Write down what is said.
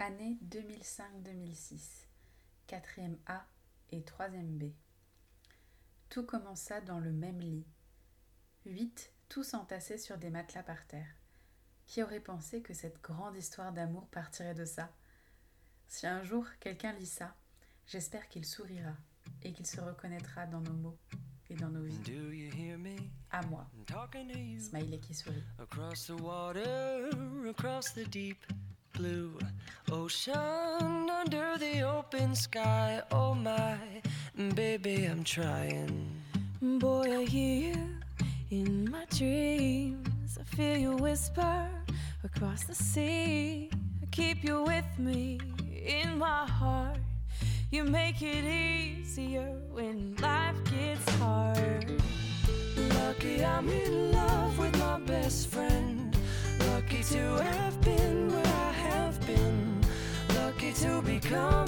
Année 2005-2006, 4e A et 3e B. Tout commença dans le même lit. Huit, tous entassés sur des matelas par terre. Qui aurait pensé que cette grande histoire d'amour partirait de ça? Si un jour quelqu'un lit ça, j'espère qu'il sourira et qu'il se reconnaîtra dans nos mots et dans nos vies. À moi. Smiley qui sourit. Across the water, across the deep blue ocean, under the open sky. Oh my, baby, I'm trying. Boy, I hear you in my dreams. I feel you whisper across the sea. I keep you with me in my heart. You make it easier when life gets hard. Lucky I'm in love with my best friend. to become